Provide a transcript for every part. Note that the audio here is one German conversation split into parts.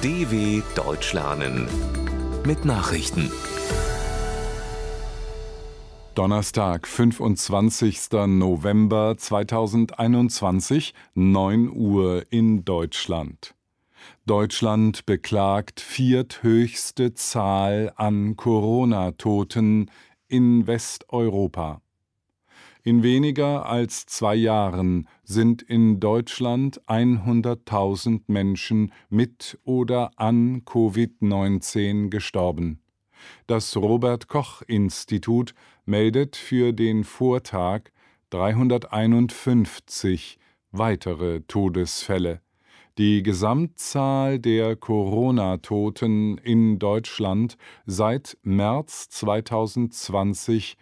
DW Deutsch lernen mit Nachrichten. Donnerstag, 25. November 2021, 9 Uhr in Deutschland. Deutschland beklagt vierthöchste Zahl an Corona-Toten in Westeuropa. In weniger als zwei Jahren sind in Deutschland 100.000 Menschen mit oder an Covid-19 gestorben. Das Robert Koch Institut meldet für den Vortag 351 weitere Todesfälle. Die Gesamtzahl der Corona-Toten in Deutschland seit März 2020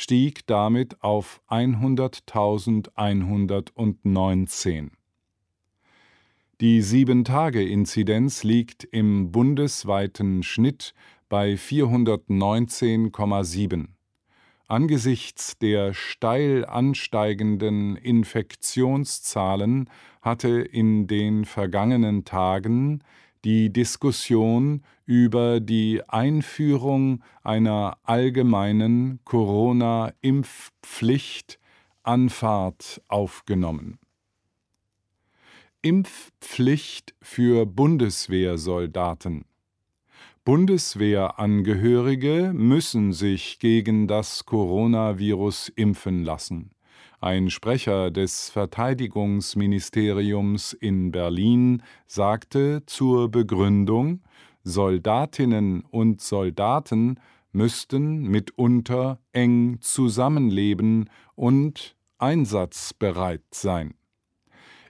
stieg damit auf 100.119. Die Sieben-Tage-Inzidenz liegt im bundesweiten Schnitt bei 419,7. Angesichts der steil ansteigenden Infektionszahlen hatte in den vergangenen Tagen die Diskussion über die Einführung einer allgemeinen Corona-Impfpflicht an Fahrt aufgenommen. Impfpflicht für Bundeswehrsoldaten Bundeswehrangehörige müssen sich gegen das Coronavirus impfen lassen. Ein Sprecher des Verteidigungsministeriums in Berlin sagte zur Begründung, Soldatinnen und Soldaten müssten mitunter eng zusammenleben und einsatzbereit sein.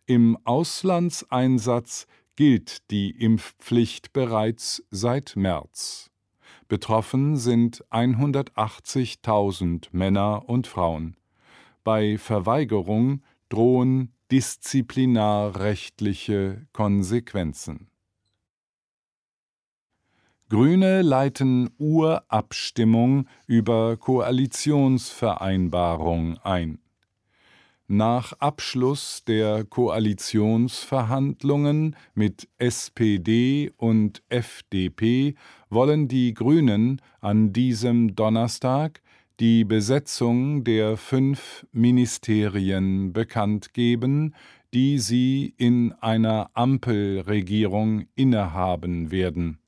Im Auslandseinsatz gilt die Impfpflicht bereits seit März. Betroffen sind 180.000 Männer und Frauen. Bei Verweigerung drohen disziplinarrechtliche Konsequenzen. Grüne leiten Urabstimmung über Koalitionsvereinbarung ein. Nach Abschluss der Koalitionsverhandlungen mit SPD und FDP wollen die Grünen an diesem Donnerstag die Besetzung der fünf Ministerien bekannt geben, die sie in einer Ampelregierung innehaben werden.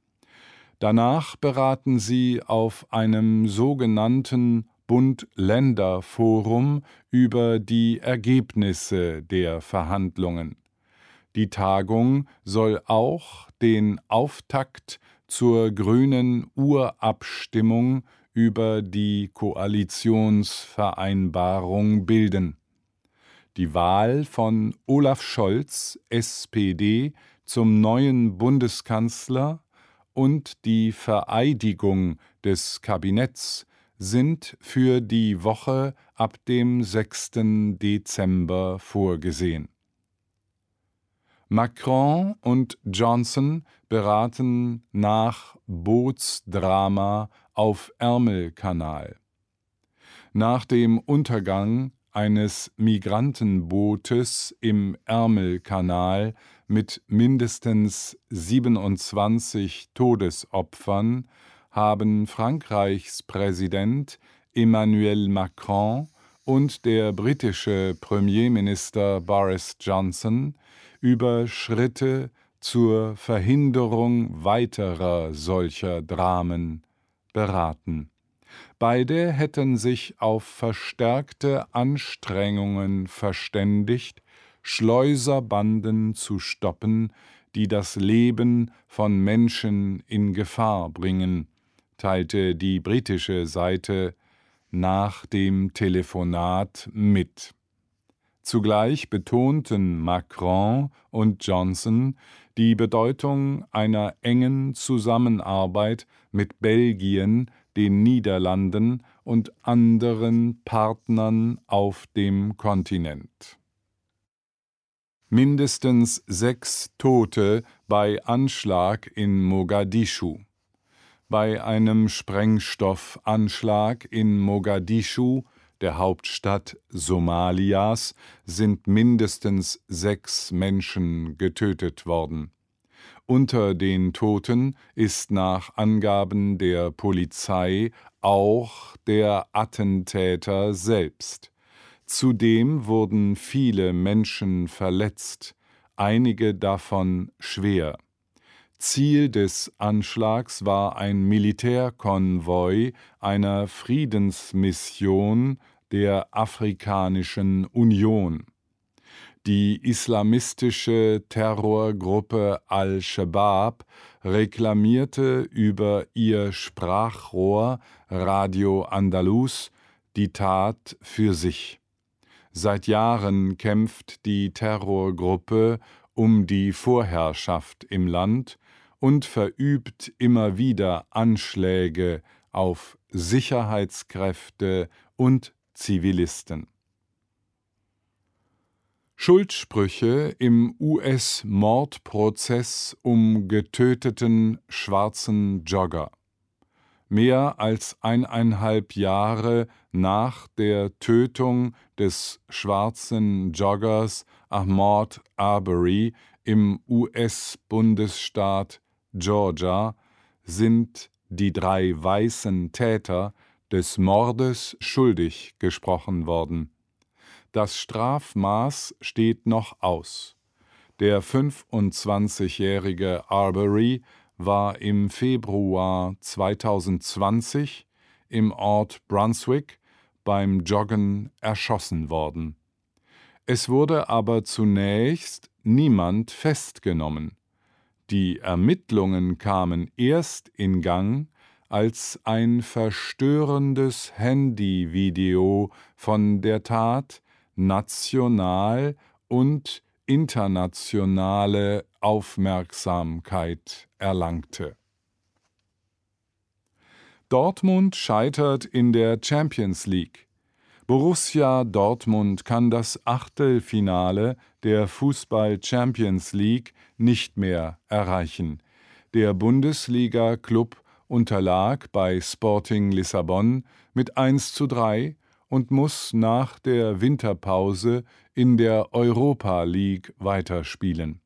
Danach beraten sie auf einem sogenannten Bund-Länder-Forum über die Ergebnisse der Verhandlungen. Die Tagung soll auch den Auftakt zur grünen Urabstimmung über die Koalitionsvereinbarung bilden. Die Wahl von Olaf Scholz, SPD, zum neuen Bundeskanzler und die Vereidigung des Kabinetts sind für die Woche ab dem 6. Dezember vorgesehen. Macron und Johnson beraten nach Bootsdrama auf Ärmelkanal. Nach dem Untergang eines Migrantenbootes im Ärmelkanal mit mindestens 27 Todesopfern haben Frankreichs Präsident Emmanuel Macron und der britische Premierminister Boris Johnson über Schritte zur Verhinderung weiterer solcher Dramen beraten. Beide hätten sich auf verstärkte Anstrengungen verständigt, Schleuserbanden zu stoppen, die das Leben von Menschen in Gefahr bringen, teilte die britische Seite nach dem Telefonat mit. Zugleich betonten Macron und Johnson die Bedeutung einer engen Zusammenarbeit mit Belgien, den Niederlanden und anderen Partnern auf dem Kontinent. Mindestens sechs Tote bei Anschlag in Mogadischu. Bei einem Sprengstoffanschlag in Mogadischu, der Hauptstadt Somalias, sind mindestens sechs Menschen getötet worden. Unter den Toten ist nach Angaben der Polizei auch der Attentäter selbst. Zudem wurden viele Menschen verletzt, einige davon schwer. Ziel des Anschlags war ein Militärkonvoi einer Friedensmission der Afrikanischen Union. Die islamistische Terrorgruppe Al-Shabaab reklamierte über ihr Sprachrohr Radio Andalus die Tat für sich. Seit Jahren kämpft die Terrorgruppe um die Vorherrschaft im Land und verübt immer wieder Anschläge auf Sicherheitskräfte und Zivilisten. Schuldsprüche im US-Mordprozess um getöteten schwarzen Jogger. Mehr als eineinhalb Jahre nach der Tötung des schwarzen Joggers Ahmaud Arbery im US-Bundesstaat Georgia sind die drei weißen Täter des Mordes schuldig gesprochen worden. Das Strafmaß steht noch aus. Der 25-jährige Arbery war im Februar 2020 im Ort Brunswick beim Joggen erschossen worden. Es wurde aber zunächst niemand festgenommen. Die Ermittlungen kamen erst in Gang, als ein verstörendes Handyvideo von der Tat national und internationale Aufmerksamkeit erlangte. Dortmund scheitert in der Champions League. Borussia Dortmund kann das Achtelfinale der Fußball Champions League nicht mehr erreichen. Der Bundesliga-Klub unterlag bei Sporting Lissabon mit 1 zu 3 und muss nach der Winterpause in der Europa League weiterspielen.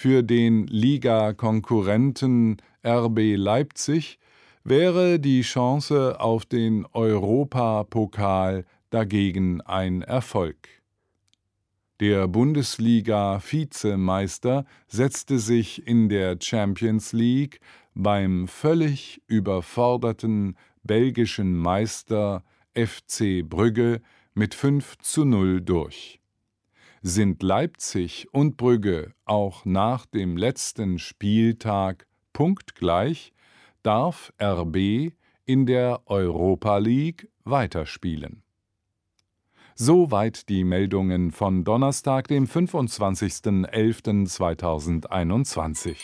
Für den Liga-Konkurrenten RB Leipzig wäre die Chance auf den Europapokal dagegen ein Erfolg. Der Bundesliga-Vizemeister setzte sich in der Champions League beim völlig überforderten belgischen Meister FC Brügge mit 5 zu 0 durch. Sind Leipzig und Brügge auch nach dem letzten Spieltag punktgleich, darf RB in der Europa League weiterspielen. Soweit die Meldungen von Donnerstag, dem 25.11.2021.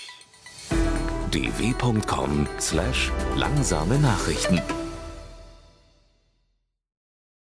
dw.com/langsame Nachrichten